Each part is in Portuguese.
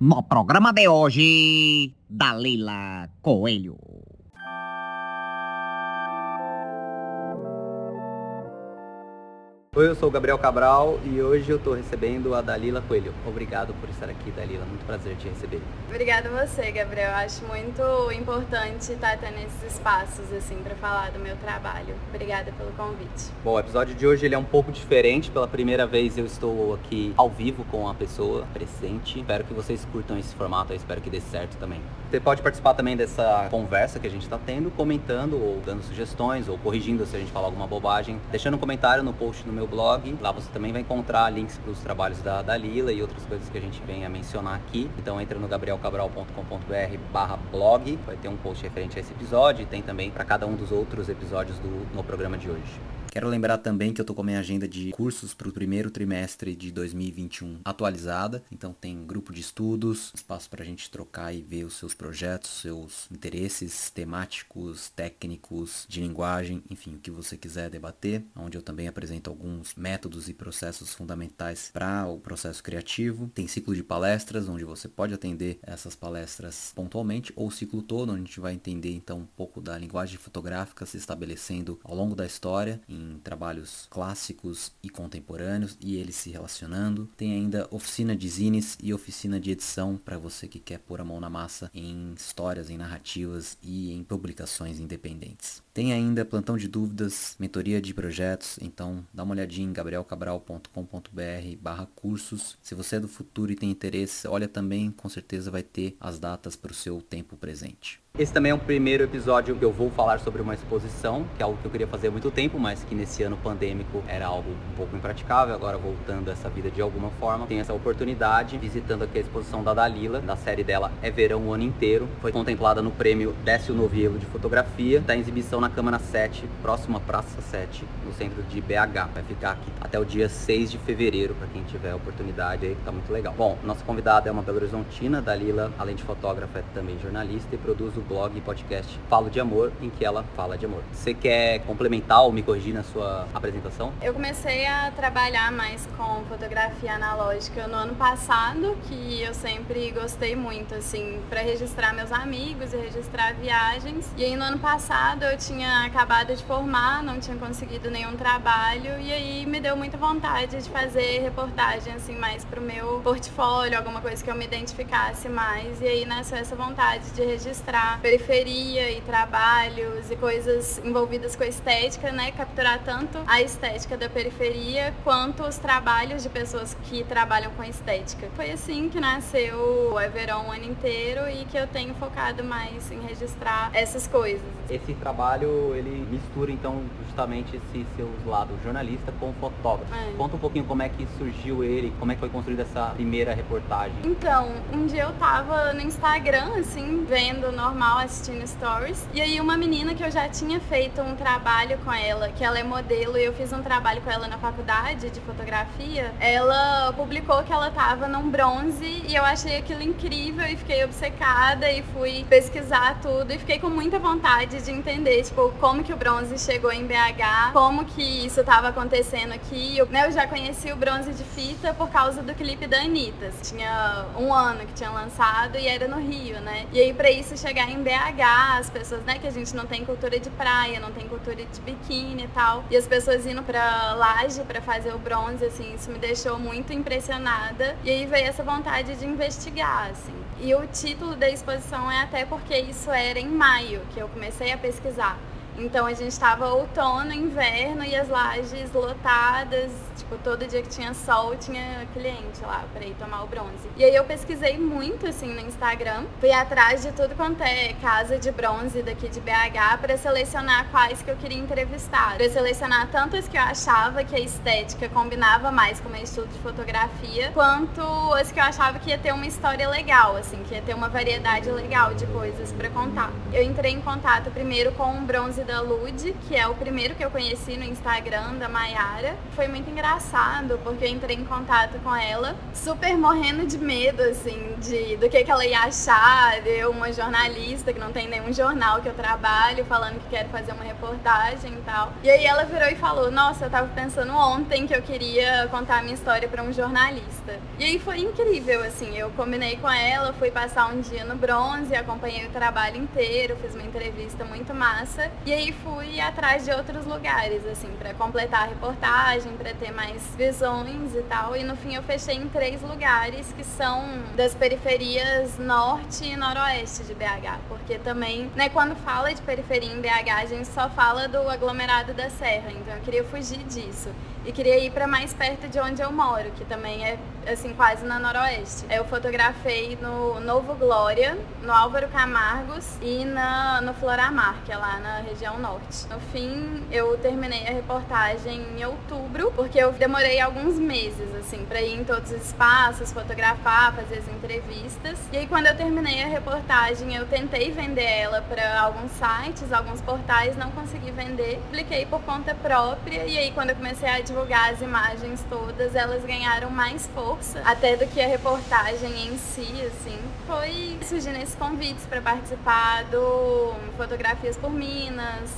No programa de hoje, Dalila Coelho. Oi, eu sou o Gabriel Cabral e hoje eu estou recebendo a Dalila Coelho. Obrigado por estar aqui, Dalila. Muito prazer te receber. Obrigada a você, Gabriel. Acho muito importante estar tendo esses espaços assim para falar do meu trabalho. Obrigada pelo convite. Bom, o episódio de hoje ele é um pouco diferente. Pela primeira vez eu estou aqui ao vivo com a pessoa presente. Espero que vocês curtam esse formato. Eu espero que dê certo também. Você pode participar também dessa conversa que a gente está tendo, comentando ou dando sugestões ou corrigindo se a gente falar alguma bobagem, deixando um comentário no post no meu blog. Lá você também vai encontrar links para os trabalhos da Dalila e outras coisas que a gente vem a mencionar aqui. Então entra no gabrielcabral.com.br barra blog, vai ter um post referente a esse episódio e tem também para cada um dos outros episódios do, no programa de hoje. Quero lembrar também que eu tô com a minha agenda de cursos para o primeiro trimestre de 2021 atualizada. Então tem grupo de estudos, espaço para a gente trocar e ver os seus projetos, seus interesses temáticos, técnicos, de linguagem, enfim, o que você quiser debater, onde eu também apresento alguns métodos e processos fundamentais para o processo criativo. Tem ciclo de palestras, onde você pode atender essas palestras pontualmente, ou o ciclo todo, onde a gente vai entender então um pouco da linguagem fotográfica se estabelecendo ao longo da história, em trabalhos clássicos e contemporâneos e eles se relacionando. Tem ainda oficina de zines e oficina de edição para você que quer pôr a mão na massa em histórias, em narrativas e em publicações independentes. Tem ainda plantão de dúvidas, mentoria de projetos, então dá uma olhadinha em gabrielcabral.com.br barra cursos. Se você é do futuro e tem interesse, olha também, com certeza vai ter as datas para o seu tempo presente. Esse também é um primeiro episódio que eu vou falar sobre uma exposição, que é algo que eu queria fazer há muito tempo, mas que nesse ano pandêmico era algo um pouco impraticável. Agora voltando a essa vida de alguma forma, tem essa oportunidade visitando aqui a exposição da Dalila, da série dela É Verão o ano inteiro. Foi contemplada no prêmio Décio Novielo de fotografia, da exibição na Câmara 7, próxima Praça 7, no centro de BH. Vai ficar aqui até o dia 6 de fevereiro, para quem tiver oportunidade aí, tá muito legal. Bom, nossa convidada é uma Belo Horizontina, Dalila, além de fotógrafa, é também jornalista e produz o blog e podcast Falo de Amor, em que ela fala de amor. Você quer complementar ou me corrigir na sua apresentação? Eu comecei a trabalhar mais com fotografia analógica no ano passado, que eu sempre gostei muito, assim, para registrar meus amigos e registrar viagens. E aí no ano passado eu tinha acabado de formar, não tinha conseguido nenhum trabalho e aí me deu muita vontade de fazer reportagem assim mais pro meu portfólio, alguma coisa que eu me identificasse mais. E aí nasceu essa vontade de registrar periferia e trabalhos e coisas envolvidas com a estética, né? Capturar tanto a estética da periferia quanto os trabalhos de pessoas que trabalham com estética. Foi assim que nasceu o Everon o ano inteiro e que eu tenho focado mais em registrar essas coisas. Esse trabalho, ele mistura então justamente esse seu lado jornalista com fotógrafo. É. Conta um pouquinho como é que surgiu ele, como é que foi construída essa primeira reportagem. Então, um dia eu tava no Instagram, assim, vendo normal normal assistindo stories. E aí uma menina que eu já tinha feito um trabalho com ela, que ela é modelo e eu fiz um trabalho com ela na faculdade de fotografia, ela publicou que ela tava num bronze e eu achei aquilo incrível e fiquei obcecada e fui pesquisar tudo e fiquei com muita vontade de entender, tipo, como que o bronze chegou em BH, como que isso tava acontecendo aqui. Eu, né, eu já conheci o bronze de fita por causa do clipe da Anitta. Tinha um ano que tinha lançado e era no Rio, né? E aí pra isso chegar em BH, as pessoas, né, que a gente não tem cultura de praia, não tem cultura de biquíni e tal. E as pessoas indo pra laje para fazer o bronze, assim, isso me deixou muito impressionada. E aí veio essa vontade de investigar, assim. E o título da exposição é até porque isso era em maio que eu comecei a pesquisar. Então a gente estava outono, inverno e as lajes lotadas, tipo, todo dia que tinha sol tinha cliente lá para ir tomar o bronze. E aí eu pesquisei muito assim no Instagram, fui atrás de tudo quanto é casa de bronze daqui de BH para selecionar quais que eu queria entrevistar. Para selecionar tanto as que eu achava que a estética combinava mais com o meu estudo de fotografia, quanto as que eu achava que ia ter uma história legal, assim, que ia ter uma variedade legal de coisas para contar. Eu entrei em contato primeiro com o bronze da Lud, que é o primeiro que eu conheci no Instagram da Maiara. Foi muito engraçado, porque eu entrei em contato com ela, super morrendo de medo, assim, de, do que, que ela ia achar, eu, uma jornalista que não tem nenhum jornal que eu trabalho, falando que quero fazer uma reportagem e tal. E aí ela virou e falou: Nossa, eu tava pensando ontem que eu queria contar a minha história para um jornalista. E aí foi incrível, assim, eu combinei com ela, fui passar um dia no bronze, acompanhei o trabalho inteiro, fiz uma entrevista muito massa. E aí fui atrás de outros lugares, assim, para completar a reportagem, para ter mais visões e tal. E no fim eu fechei em três lugares que são das periferias norte e noroeste de BH. Porque também, né, quando fala de periferia em BH, a gente só fala do aglomerado da Serra. Então eu queria fugir disso e queria ir para mais perto de onde eu moro, que também é assim quase na noroeste. Eu fotografei no Novo Glória, no Álvaro Camargos e na, no Floramar, que é lá na região norte. No fim, eu terminei a reportagem em outubro, porque eu demorei alguns meses assim para ir em todos os espaços, fotografar, fazer as entrevistas. E aí quando eu terminei a reportagem, eu tentei vender ela para alguns sites, alguns portais, não consegui vender. Publiquei por conta própria e aí quando eu comecei a divulgar as imagens todas, elas ganharam mais força, até do que a reportagem em si, assim. Foi surgindo esses convites para participar do Fotografias por Minas, personas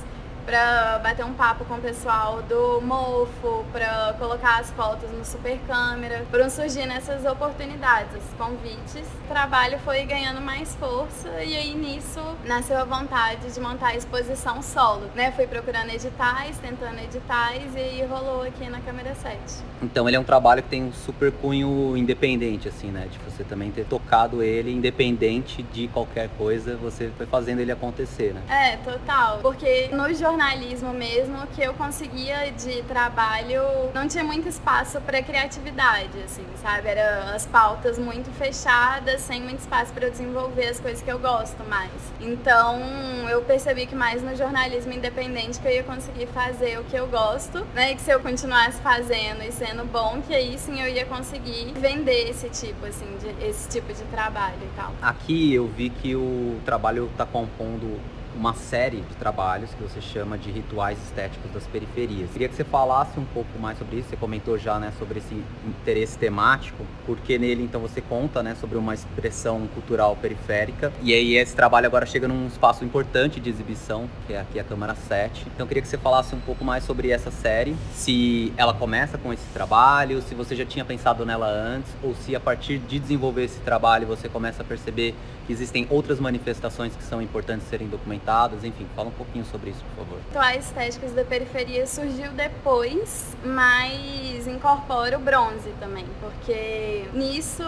para bater um papo com o pessoal do Mofo, para colocar as fotos no super câmera, foram surgindo essas oportunidades, esses convites. O trabalho foi ganhando mais força e aí nisso nasceu a vontade de montar a exposição solo, né? Fui procurando editais, tentando editais e aí rolou aqui na câmera 7. Então ele é um trabalho que tem um super cunho independente, assim, né? De você também ter tocado ele independente de qualquer coisa, você foi fazendo ele acontecer, né? É, total. Porque no jornal jornalismo mesmo que eu conseguia de trabalho, não tinha muito espaço para criatividade, assim, sabe? Era as pautas muito fechadas, sem muito espaço para eu desenvolver as coisas que eu gosto mais. Então, eu percebi que mais no jornalismo independente que eu ia conseguir fazer o que eu gosto, né? E que se eu continuasse fazendo e sendo bom, que aí sim eu ia conseguir vender esse tipo, assim, de, esse tipo de trabalho e tal. Aqui eu vi que o trabalho está compondo uma série de trabalhos que você chama de rituais estéticos das periferias. Queria que você falasse um pouco mais sobre isso. Você comentou já, né, sobre esse interesse temático, porque nele então você conta, né, sobre uma expressão cultural periférica. E aí esse trabalho agora chega num espaço importante de exibição, que é aqui a Câmara 7. Então queria que você falasse um pouco mais sobre essa série, se ela começa com esse trabalho, se você já tinha pensado nela antes, ou se a partir de desenvolver esse trabalho você começa a perceber que existem outras manifestações que são importantes serem documentadas, enfim, fala um pouquinho sobre isso, por favor. Rituais estéticos da periferia surgiu depois, mas incorpora o bronze também, porque nisso,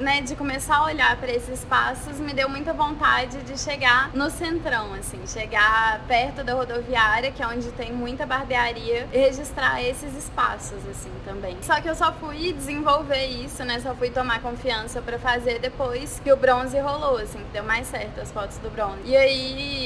né, de começar a olhar para esses espaços, me deu muita vontade de chegar no centrão, assim, chegar perto da rodoviária, que é onde tem muita barbearia, e registrar esses espaços, assim, também. Só que eu só fui desenvolver isso, né, só fui tomar confiança para fazer depois que o bronze rolou assim, deu mais certo as fotos do bronze. E aí,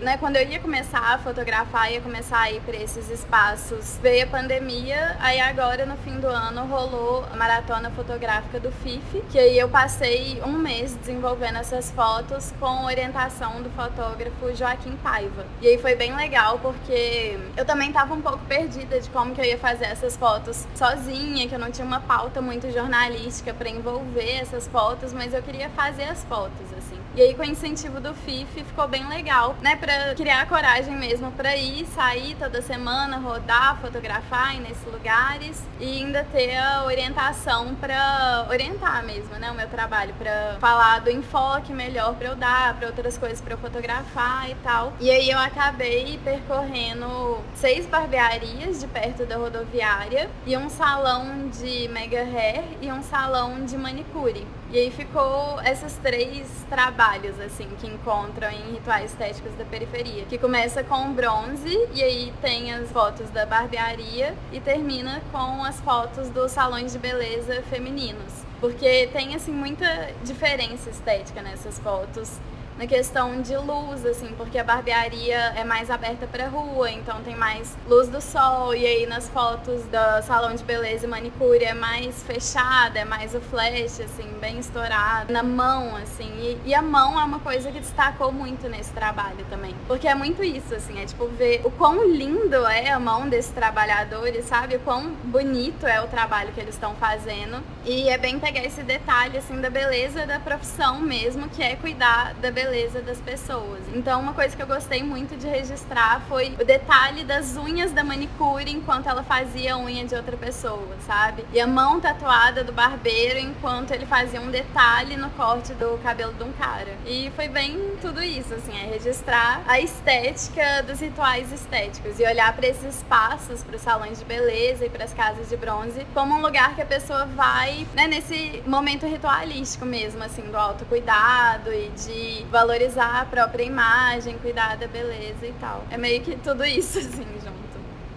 né, quando eu ia começar a fotografar, ia começar a ir para esses espaços, veio a pandemia, aí agora no fim do ano rolou a maratona fotográfica do FIF, que aí eu passei um mês desenvolvendo essas fotos com orientação do fotógrafo Joaquim Paiva. E aí foi bem legal porque eu também tava um pouco perdida de como que eu ia fazer essas fotos sozinha, que eu não tinha uma pauta muito jornalística para envolver essas fotos, mas eu queria fazer as fotos, assim. E aí com o incentivo do FIF ficou bem legal, né, para criar coragem mesmo para ir, sair toda semana, rodar, fotografar nesses lugares e ainda ter a orientação para orientar mesmo, né, o meu trabalho, para falar do enfoque melhor para eu dar, para outras coisas para eu fotografar e tal. E aí eu acabei percorrendo seis barbearias de perto da rodoviária e um salão de mega hair e um salão de manicure. E aí ficou esses três trabalhos, assim, que encontram em rituais estéticos da periferia. Que começa com bronze, e aí tem as fotos da barbearia, e termina com as fotos dos salões de beleza femininos. Porque tem, assim, muita diferença estética nessas fotos na questão de luz, assim, porque a barbearia é mais aberta pra rua, então tem mais luz do sol, e aí nas fotos do salão de beleza e manicure é mais fechada, é mais o flash, assim, bem estourado, na mão, assim, e, e a mão é uma coisa que destacou muito nesse trabalho também, porque é muito isso, assim, é tipo ver o quão lindo é a mão desses trabalhadores, sabe, o quão bonito é o trabalho que eles estão fazendo, e é bem pegar esse detalhe, assim, da beleza da profissão mesmo, que é cuidar da beleza das pessoas. Então, uma coisa que eu gostei muito de registrar foi o detalhe das unhas da manicure enquanto ela fazia a unha de outra pessoa, sabe? E a mão tatuada do barbeiro enquanto ele fazia um detalhe no corte do cabelo de um cara. E foi bem tudo isso, assim, é registrar a estética dos rituais estéticos e olhar para esses espaços, para os salões de beleza e para as casas de bronze, como um lugar que a pessoa vai, né, nesse momento ritualístico mesmo, assim, do autocuidado e de valorizar a própria imagem, cuidar da beleza e tal. É meio que tudo isso, assim, junto.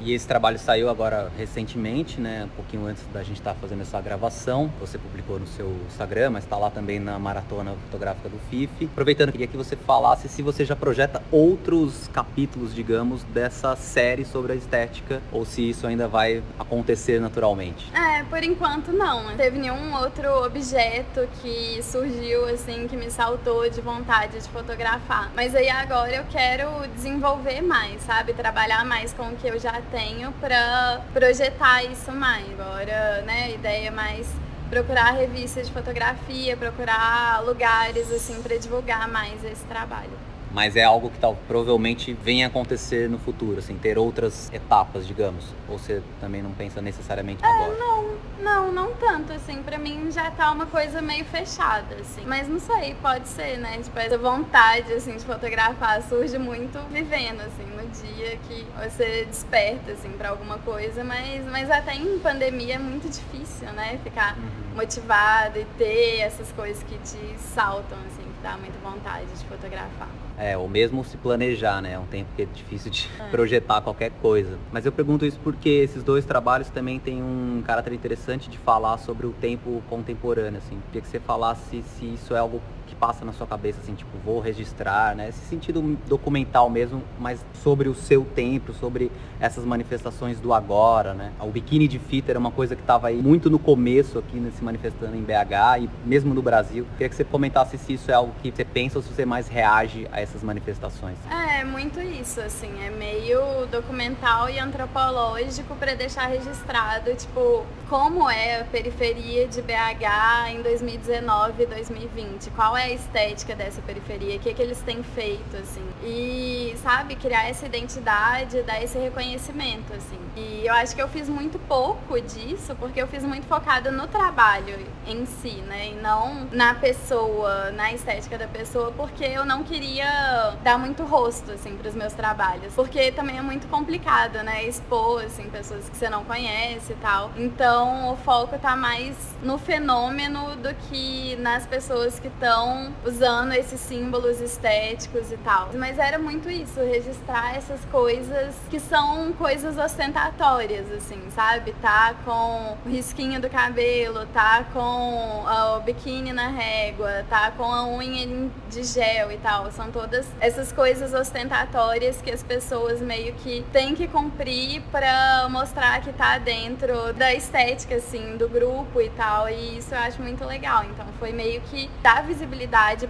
E esse trabalho saiu agora recentemente, né? Um pouquinho antes da gente estar fazendo essa gravação. Você publicou no seu Instagram, mas está lá também na maratona fotográfica do FIF. Aproveitando, queria que você falasse se você já projeta outros capítulos, digamos, dessa série sobre a estética, ou se isso ainda vai acontecer naturalmente. É, por enquanto não. Não teve nenhum outro objeto que surgiu assim que me saltou de vontade de fotografar. Mas aí agora eu quero desenvolver mais, sabe? Trabalhar mais com o que eu já tenho para projetar isso mais. Agora, né, a ideia é mais procurar revistas de fotografia, procurar lugares assim para divulgar mais esse trabalho mas é algo que tal, provavelmente venha acontecer no futuro, assim, ter outras etapas, digamos. Ou você também não pensa necessariamente é, agora? Não, não, não tanto, assim, pra mim já tá uma coisa meio fechada, assim. Mas não sei, pode ser, né? Tipo, essa vontade, assim, de fotografar surge muito vivendo, assim, no dia que você desperta, assim, pra alguma coisa, mas, mas até em pandemia é muito difícil, né? Ficar uhum. motivado e ter essas coisas que te saltam, assim, que dá muita vontade de fotografar. É, ou mesmo se planejar, né? É um tempo que é difícil de é. projetar qualquer coisa. Mas eu pergunto isso porque esses dois trabalhos também têm um caráter interessante de falar sobre o tempo contemporâneo, assim. Queria que você falasse se isso é algo que passa na sua cabeça, assim, tipo, vou registrar, né? Esse sentido documental mesmo, mas sobre o seu tempo, sobre essas manifestações do agora, né? O biquíni de fita era uma coisa que estava aí muito no começo aqui nesse manifestando em BH e mesmo no Brasil. Queria que você comentasse se isso é algo que você pensa ou se você mais reage a essas manifestações. É, muito isso, assim, é meio documental e antropológico para deixar registrado, tipo, como é a periferia de BH em 2019 e 2020, qual é a estética dessa periferia, o que, é que eles têm feito, assim. E, sabe, criar essa identidade, dar esse reconhecimento, assim. E eu acho que eu fiz muito pouco disso, porque eu fiz muito focada no trabalho em si, né? E não na pessoa, na estética da pessoa, porque eu não queria dar muito rosto, assim, pros meus trabalhos. Porque também é muito complicado, né? Expor, assim, pessoas que você não conhece e tal. Então, o foco tá mais no fenômeno do que nas pessoas que estão usando esses símbolos estéticos e tal. Mas era muito isso, registrar essas coisas que são coisas ostentatórias, assim, sabe? Tá com o risquinho do cabelo, tá com o biquíni na régua, tá com a unha de gel e tal. São todas essas coisas ostentatórias que as pessoas meio que têm que cumprir para mostrar que tá dentro da estética, assim, do grupo e tal. E isso eu acho muito legal. Então foi meio que dar visibilidade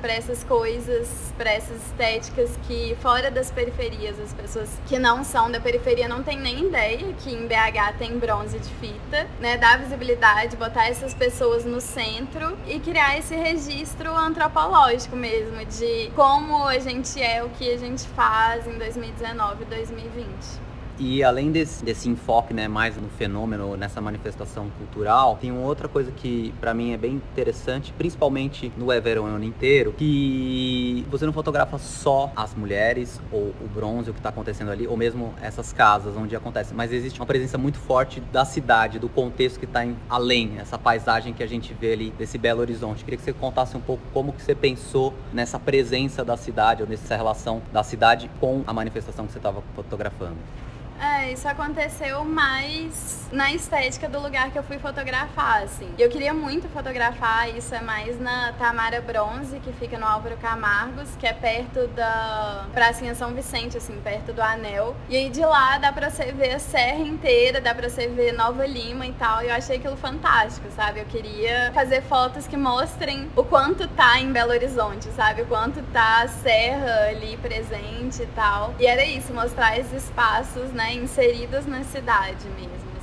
para essas coisas, para essas estéticas que fora das periferias, as pessoas que não são da periferia não têm nem ideia que em BH tem bronze de fita, né? Dar visibilidade, botar essas pessoas no centro e criar esse registro antropológico mesmo de como a gente é, o que a gente faz em 2019 e 2020. E além desse, desse enfoque, né, mais no fenômeno, nessa manifestação cultural, tem uma outra coisa que para mim é bem interessante, principalmente no Everon inteiro, que você não fotografa só as mulheres ou o bronze, o que está acontecendo ali, ou mesmo essas casas onde acontece, mas existe uma presença muito forte da cidade, do contexto que está além, essa paisagem que a gente vê ali desse Belo Horizonte. Queria que você contasse um pouco como que você pensou nessa presença da cidade ou nessa relação da cidade com a manifestação que você estava fotografando. É, isso aconteceu mais na estética do lugar que eu fui fotografar, assim. Eu queria muito fotografar, isso é mais na Tamara Bronze, que fica no Álvaro Camargos, que é perto da Pracinha São Vicente, assim, perto do Anel. E aí de lá dá pra você ver a serra inteira, dá pra você ver Nova Lima e tal. E eu achei aquilo fantástico, sabe? Eu queria fazer fotos que mostrem o quanto tá em Belo Horizonte, sabe? O quanto tá a serra ali presente e tal. E era isso, mostrar esses espaços, né, inseridos na cidade mesmo.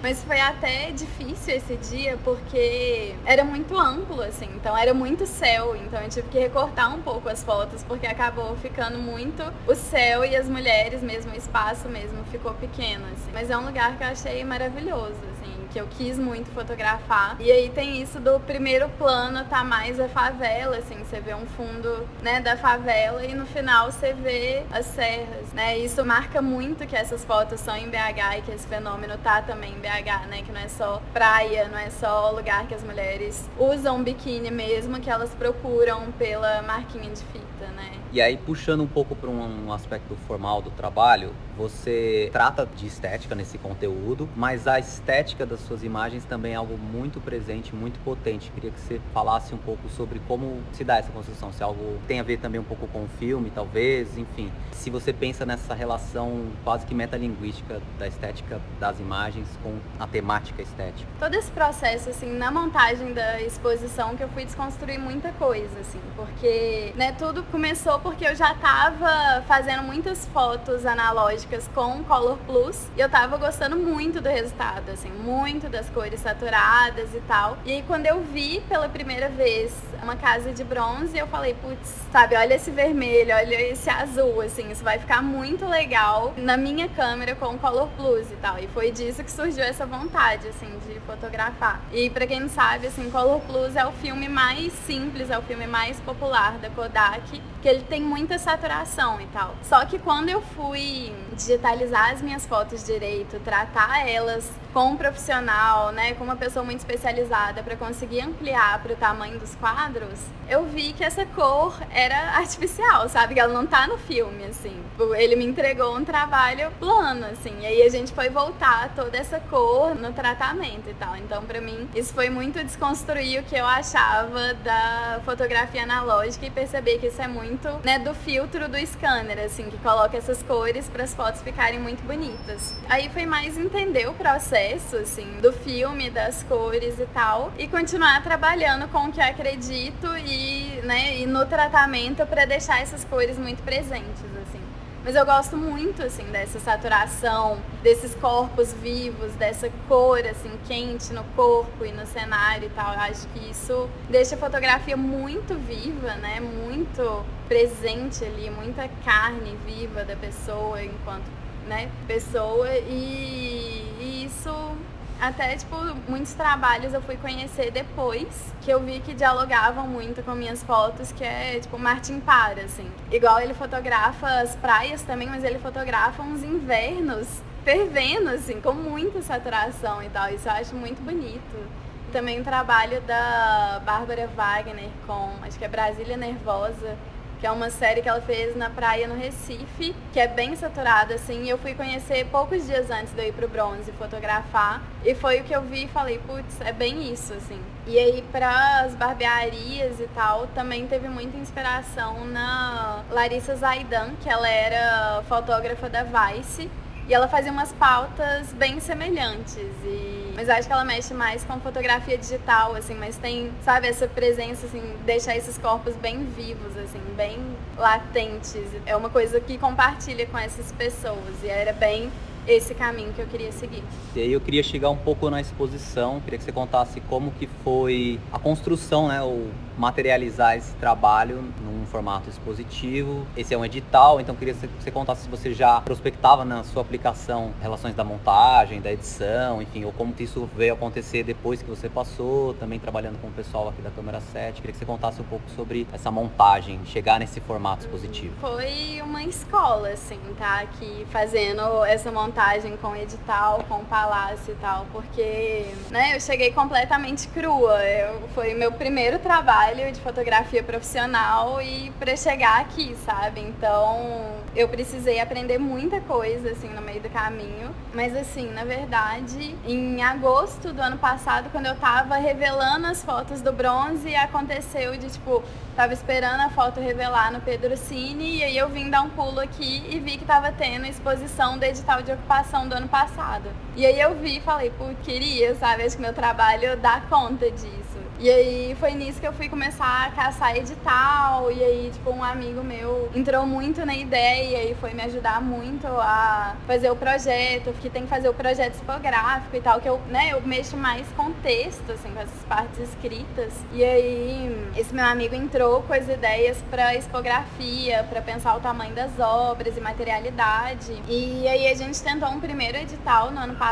Mas foi até difícil esse dia porque era muito amplo, assim, então era muito céu, então eu tive que recortar um pouco as fotos porque acabou ficando muito o céu e as mulheres mesmo, o espaço mesmo ficou pequeno, assim. Mas é um lugar que eu achei maravilhoso, assim que eu quis muito fotografar. E aí tem isso do primeiro plano tá mais a favela, assim, você vê um fundo, né, da favela e no final você vê as serras, né? Isso marca muito que essas fotos são em BH e que esse fenômeno tá também em BH, né? Que não é só praia, não é só lugar que as mulheres usam biquíni mesmo, que elas procuram pela marquinha de fita, né? E aí, puxando um pouco para um aspecto formal do trabalho, você trata de estética nesse conteúdo, mas a estética das suas imagens também é algo muito presente, muito potente. Queria que você falasse um pouco sobre como se dá essa construção, se algo tem a ver também um pouco com o filme, talvez, enfim. Se você pensa nessa relação quase que metalinguística da estética das imagens com a temática estética. Todo esse processo, assim, na montagem da exposição, que eu fui desconstruir muita coisa, assim, porque, né, tudo começou porque eu já estava fazendo muitas fotos analógicas com Color Plus e eu estava gostando muito do resultado, assim, muito das cores saturadas e tal. E aí quando eu vi pela primeira vez uma casa de bronze, eu falei, putz, sabe, olha esse vermelho, olha esse azul, assim, isso vai ficar muito legal na minha câmera com Color Plus e tal. E foi disso que surgiu essa vontade, assim, de fotografar. E para quem não sabe, assim, Color Plus é o filme mais simples, é o filme mais popular da Kodak, que ele tem muita saturação e tal. Só que quando eu fui digitalizar as minhas fotos direito, tratar elas com um profissional, né, com uma pessoa muito especializada para conseguir ampliar para o tamanho dos quadros, eu vi que essa cor era artificial, sabe? Que ela não tá no filme, assim. Ele me entregou um trabalho plano, assim. E aí a gente foi voltar toda essa cor no tratamento e tal. Então, para mim, isso foi muito desconstruir o que eu achava da fotografia analógica e perceber que isso é muito, né, do filtro do scanner, assim, que coloca essas cores para as fotos ficarem muito bonitas. Aí foi mais entender o processo, assim, do filme, das cores e tal, e continuar trabalhando com o que acredito e, né, e no tratamento para deixar essas cores muito presentes, assim. Mas eu gosto muito, assim, dessa saturação, desses corpos vivos, dessa cor, assim, quente no corpo e no cenário e tal. Eu acho que isso deixa a fotografia muito viva, né? Muito presente ali, muita carne viva da pessoa enquanto, né, pessoa. E, e isso até, tipo, muitos trabalhos eu fui conhecer depois, que eu vi que dialogavam muito com minhas fotos, que é, tipo, Martin Para, assim. Igual ele fotografa as praias também, mas ele fotografa uns invernos fervendo, assim, com muita saturação e tal. Isso eu acho muito bonito. Também o trabalho da Bárbara Wagner com, acho que é Brasília Nervosa, que é uma série que ela fez na praia no Recife, que é bem saturada, assim. Eu fui conhecer poucos dias antes de eu ir pro bronze fotografar. E foi o que eu vi e falei, putz, é bem isso, assim. E aí, para as barbearias e tal, também teve muita inspiração na Larissa Zaidan, que ela era fotógrafa da Vice. E ela fazia umas pautas bem semelhantes. E... Mas acho que ela mexe mais com fotografia digital, assim, mas tem, sabe, essa presença, assim, deixar esses corpos bem vivos, assim, bem latentes. É uma coisa que compartilha com essas pessoas. E era bem esse caminho que eu queria seguir. E aí eu queria chegar um pouco na exposição, queria que você contasse como que foi a construção, né, o materializar esse trabalho num formato expositivo. Esse é um edital, então queria que você contasse se você já prospectava na sua aplicação relações da montagem, da edição, enfim, ou como isso veio acontecer depois que você passou, também trabalhando com o pessoal aqui da câmera 7. Queria que você contasse um pouco sobre essa montagem, chegar nesse formato expositivo. Foi uma escola, assim, tá? Aqui fazendo essa montagem com edital, com palácio e tal, porque, né, eu cheguei completamente crua. Eu, foi meu primeiro trabalho trabalho de fotografia profissional e para chegar aqui, sabe? Então, eu precisei aprender muita coisa assim no meio do caminho, mas assim, na verdade, em agosto do ano passado, quando eu tava revelando as fotos do bronze, aconteceu de tipo, tava esperando a foto revelar no Pedro Cine e aí eu vim dar um pulo aqui e vi que tava tendo exposição do edital de ocupação do ano passado. E aí eu vi e falei, pô, queria, sabe? Acho que meu trabalho dá conta disso. E aí foi nisso que eu fui começar a caçar edital. E aí, tipo, um amigo meu entrou muito na ideia e foi me ajudar muito a fazer o projeto, que tem que fazer o projeto tipográfico e tal, que eu, né, eu mexo mais com texto, assim, com essas partes escritas. E aí, esse meu amigo entrou com as ideias para expografia, para pensar o tamanho das obras e materialidade. E aí a gente tentou um primeiro edital no ano passado,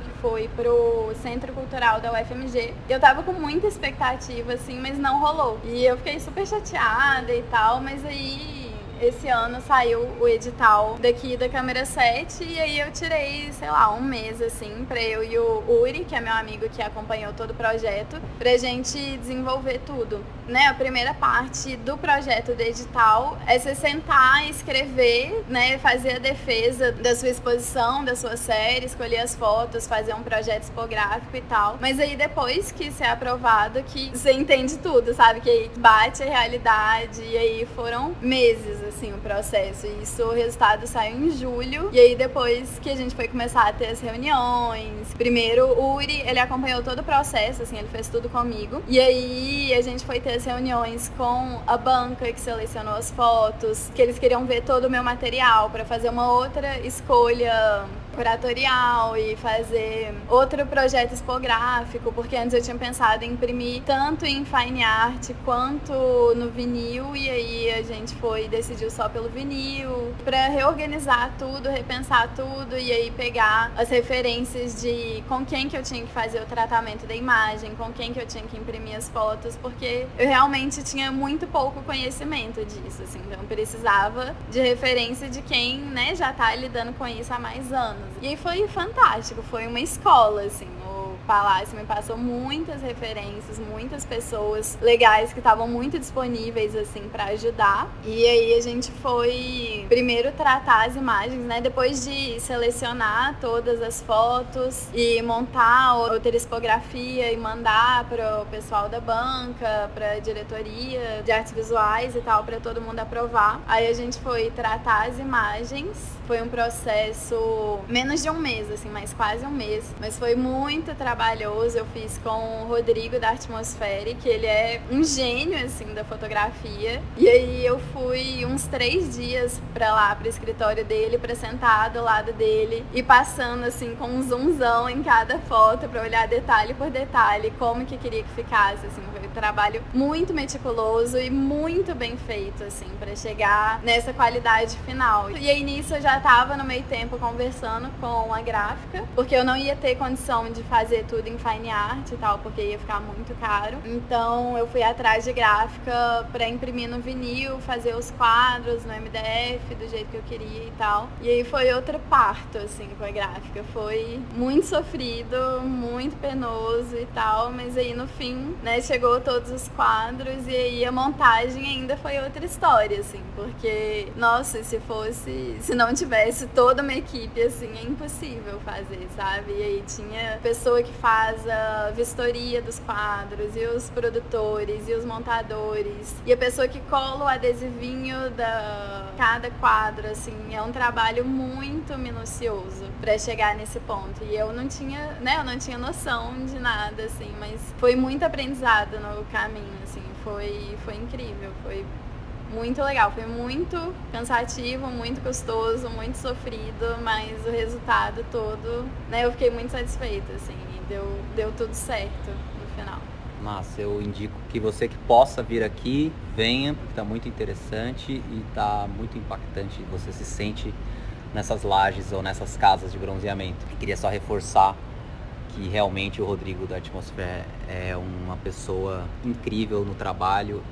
que foi pro Centro Cultural da UFMG. Eu tava com muita expectativa, assim, mas não rolou. E eu fiquei super chateada e tal, mas aí esse ano saiu o edital daqui da câmera 7 e aí eu tirei, sei lá, um mês assim, pra eu e o Uri, que é meu amigo que acompanhou todo o projeto, pra gente desenvolver tudo. Né, a primeira parte do projeto do edital é você sentar, escrever, né, fazer a defesa da sua exposição, da sua série, escolher as fotos, fazer um projeto tipográfico e tal. Mas aí depois que isso é aprovado, que você entende tudo, sabe? Que aí bate a realidade e aí foram meses assim, o processo. E isso, o resultado saiu em julho. E aí, depois que a gente foi começar a ter as reuniões, primeiro o Uri, ele acompanhou todo o processo, assim, ele fez tudo comigo. E aí, a gente foi ter as reuniões com a banca que selecionou as fotos, que eles queriam ver todo o meu material para fazer uma outra escolha curatorial e fazer outro projeto expográfico, porque antes eu tinha pensado em imprimir tanto em fine art quanto no vinil e aí a gente foi decidiu só pelo vinil para reorganizar tudo, repensar tudo e aí pegar as referências de com quem que eu tinha que fazer o tratamento da imagem, com quem que eu tinha que imprimir as fotos, porque eu realmente tinha muito pouco conhecimento disso, assim, então precisava de referência de quem, né, já tá lidando com isso há mais anos. E aí foi fantástico, foi uma escola, assim. Palácio me passou muitas referências, muitas pessoas legais que estavam muito disponíveis, assim, para ajudar. E aí a gente foi primeiro tratar as imagens, né? Depois de selecionar todas as fotos e montar outra expografia e mandar para o pessoal da banca, para a diretoria de artes visuais e tal, para todo mundo aprovar. Aí a gente foi tratar as imagens. Foi um processo menos de um mês, assim, mas quase um mês. Mas foi muito trabalhoso. Eu fiz com o Rodrigo da Atmosfera, que ele é um gênio, assim, da fotografia. E aí eu fui uns três dias pra lá, pro escritório dele, pra sentar do lado dele e passando, assim, com um zoomzão em cada foto pra olhar detalhe por detalhe como que queria que ficasse, assim. Foi um trabalho muito meticuloso e muito bem feito, assim, pra chegar nessa qualidade final. E aí nisso eu já tava no meio tempo conversando com a gráfica, porque eu não ia ter condição de fazer tudo em fine art e tal, porque ia ficar muito caro. Então eu fui atrás de gráfica para imprimir no vinil, fazer os quadros no MDF do jeito que eu queria e tal. E aí foi outro parto, assim, com a gráfica. Foi muito sofrido, muito penoso e tal, mas aí no fim, né, chegou todos os quadros e aí a montagem ainda foi outra história, assim, porque, nossa, se fosse, se não tivesse toda uma equipe, assim, é impossível fazer, sabe? E aí tinha pessoa que faz a vistoria dos quadros, e os produtores, e os montadores, e a pessoa que cola o adesivinho da cada quadro, assim, é um trabalho muito minucioso para chegar nesse ponto. E eu não tinha, né, eu não tinha noção de nada, assim, mas foi muito aprendizado no caminho, assim, foi, foi incrível, foi muito legal. Foi muito cansativo, muito custoso, muito sofrido, mas o resultado todo, né, eu fiquei muito satisfeita, assim, deu, deu tudo certo no final. Massa, eu indico que você que possa vir aqui, venha, porque está muito interessante e está muito impactante. Você se sente nessas lajes ou nessas casas de bronzeamento. Eu queria só reforçar que realmente o Rodrigo da Atmosfera é uma pessoa incrível no trabalho,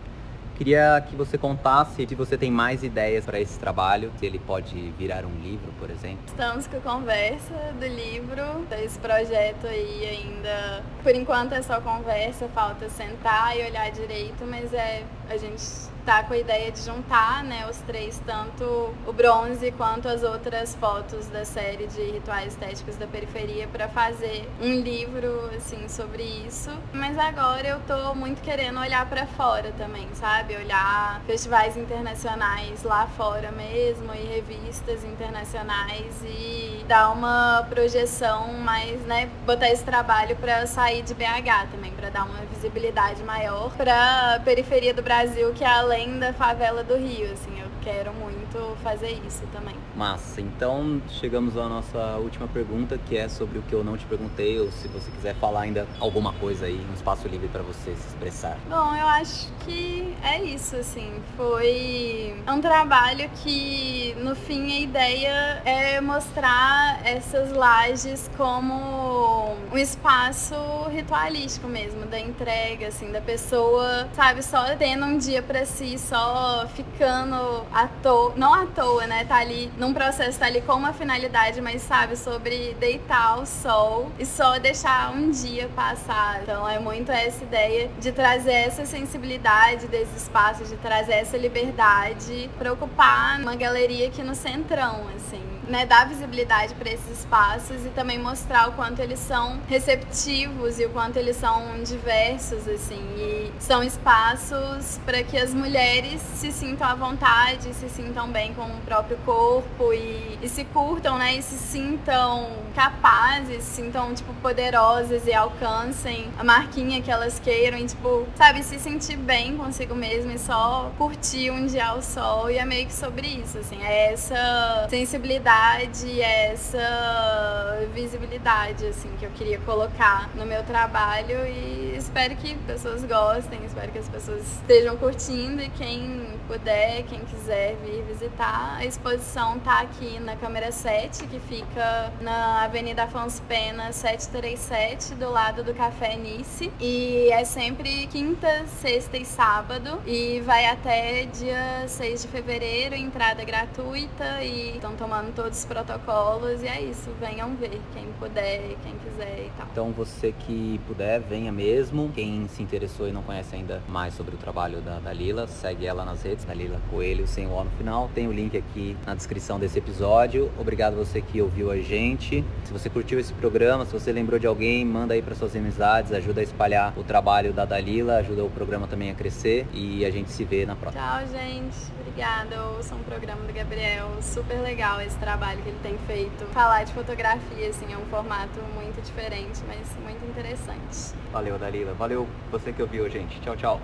Queria que você contasse se você tem mais ideias para esse trabalho, se ele pode virar um livro, por exemplo. Estamos com conversa do livro, desse projeto aí ainda. Por enquanto é só conversa, falta sentar e olhar direito, mas é a gente tá com a ideia de juntar, né, os três, tanto o bronze quanto as outras fotos da série de rituais estéticos da periferia para fazer um livro assim sobre isso. Mas agora eu tô muito querendo olhar para fora também, sabe? Olhar festivais internacionais lá fora mesmo e revistas internacionais e dar uma projeção mais, né, botar esse trabalho para sair de BH também, para dar uma visibilidade maior para periferia do Brasil, que é além além da favela do Rio, assim, eu quero muito fazer isso também. Massa, então chegamos à nossa última pergunta, que é sobre o que eu não te perguntei, ou se você quiser falar ainda alguma coisa aí, um espaço livre para você se expressar. Bom, eu acho que é isso, assim, foi um trabalho que no fim a ideia é mostrar essas lajes como um espaço ritualístico mesmo, da entrega, assim, da pessoa, sabe, só tendo um dia para si, só ficando à toa, não à toa, né, tá ali num processo, tá ali com uma finalidade, mas sabe, sobre deitar ao sol e só deixar um dia passar. Então é muito essa ideia de trazer essa sensibilidade desse espaço, de trazer essa liberdade para ocupar uma galeria aqui no centrão, assim né, dar visibilidade para esses espaços e também mostrar o quanto eles são receptivos e o quanto eles são diversos, assim. E são espaços para que as mulheres se sintam à vontade, se sintam bem com o próprio corpo e, e se curtam, né, e se sintam capazes, se sintam, tipo, poderosas e alcancem a marquinha que elas queiram e, tipo, sabe, se sentir bem consigo mesma e só curtir um dia ao sol. E é meio que sobre isso, assim. É essa sensibilidade visibilidade, essa visibilidade assim que eu queria colocar no meu trabalho e espero que pessoas gostem, espero que as pessoas estejam curtindo e quem puder, quem quiser vir visitar, a exposição tá aqui na câmera 7, que fica na Avenida Afonso Pena 737, do lado do Café Nice, e é sempre quinta, sexta e sábado e vai até dia 6 de fevereiro, entrada gratuita e estão tomando todo todos os protocolos e é isso, venham ver, quem puder, quem quiser e tal. Então você que puder, venha mesmo. Quem se interessou e não conhece ainda mais sobre o trabalho da Dalila, segue ela nas redes, Dalila Coelho, sem o O no final. Tem o link aqui na descrição desse episódio. Obrigado você que ouviu a gente. Se você curtiu esse programa, se você lembrou de alguém, manda aí para suas amizades, ajuda a espalhar o trabalho da Dalila, ajuda o programa também a crescer e a gente se vê na próxima. Tchau, gente. Obrigada. Ouçam um programa do Gabriel. Super legal esse trabalho que ele tem feito. Falar de fotografia, assim, é um formato muito diferente, mas muito interessante. Valeu, Dalila. Valeu você que ouviu, gente. Tchau, tchau.